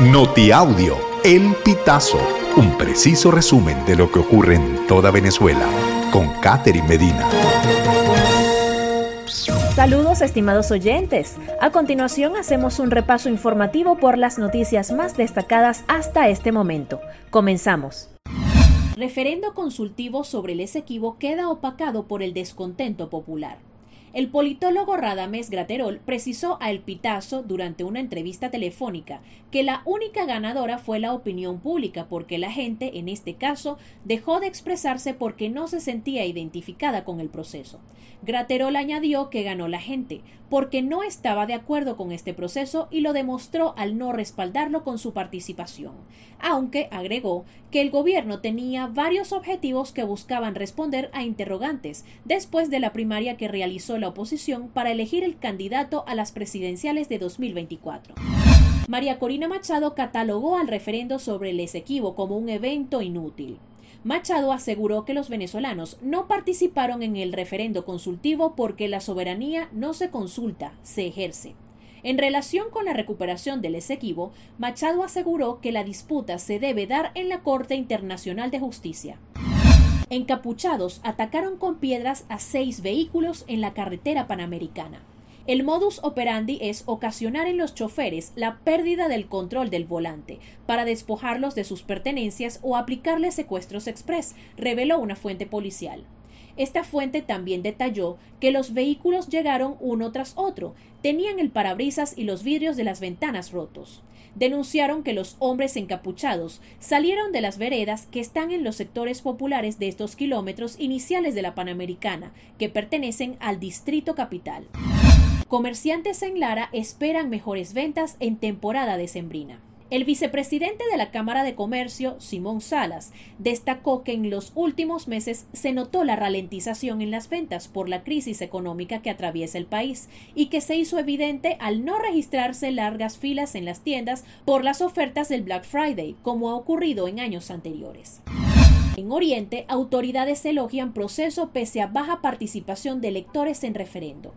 Notiaudio, El Pitazo, un preciso resumen de lo que ocurre en toda Venezuela, con Catherine Medina. Saludos estimados oyentes. A continuación hacemos un repaso informativo por las noticias más destacadas hasta este momento. Comenzamos. Referendo consultivo sobre el Esequibo queda opacado por el descontento popular. El politólogo Radames Graterol precisó a El Pitazo durante una entrevista telefónica que la única ganadora fue la opinión pública porque la gente, en este caso, dejó de expresarse porque no se sentía identificada con el proceso. Graterol añadió que ganó la gente porque no estaba de acuerdo con este proceso y lo demostró al no respaldarlo con su participación, aunque agregó que el gobierno tenía varios objetivos que buscaban responder a interrogantes después de la primaria que realizó oposición para elegir el candidato a las presidenciales de 2024. María Corina Machado catalogó al referendo sobre el Esequibo como un evento inútil. Machado aseguró que los venezolanos no participaron en el referendo consultivo porque la soberanía no se consulta, se ejerce. En relación con la recuperación del Esequibo, Machado aseguró que la disputa se debe dar en la Corte Internacional de Justicia. Encapuchados atacaron con piedras a seis vehículos en la carretera panamericana. El modus operandi es ocasionar en los choferes la pérdida del control del volante para despojarlos de sus pertenencias o aplicarles secuestros express, reveló una fuente policial. Esta fuente también detalló que los vehículos llegaron uno tras otro, tenían el parabrisas y los vidrios de las ventanas rotos. Denunciaron que los hombres encapuchados salieron de las veredas que están en los sectores populares de estos kilómetros iniciales de la Panamericana, que pertenecen al Distrito Capital. Comerciantes en Lara esperan mejores ventas en temporada decembrina. El vicepresidente de la Cámara de Comercio, Simón Salas, destacó que en los últimos meses se notó la ralentización en las ventas por la crisis económica que atraviesa el país y que se hizo evidente al no registrarse largas filas en las tiendas por las ofertas del Black Friday, como ha ocurrido en años anteriores. En Oriente, autoridades elogian proceso pese a baja participación de electores en referendo.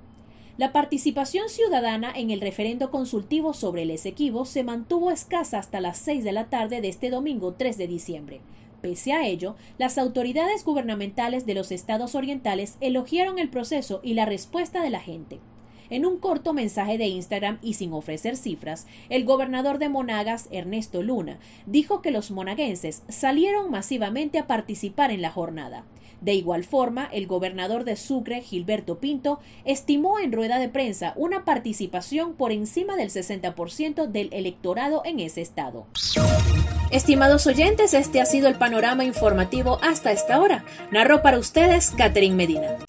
La participación ciudadana en el referendo consultivo sobre el Esequibo se mantuvo escasa hasta las 6 de la tarde de este domingo 3 de diciembre. Pese a ello, las autoridades gubernamentales de los estados orientales elogiaron el proceso y la respuesta de la gente. En un corto mensaje de Instagram y sin ofrecer cifras, el gobernador de Monagas, Ernesto Luna, dijo que los monaguenses salieron masivamente a participar en la jornada. De igual forma, el gobernador de Sucre, Gilberto Pinto, estimó en rueda de prensa una participación por encima del 60% del electorado en ese estado. Estimados oyentes, este ha sido el panorama informativo hasta esta hora. Narró para ustedes Catherine Medina.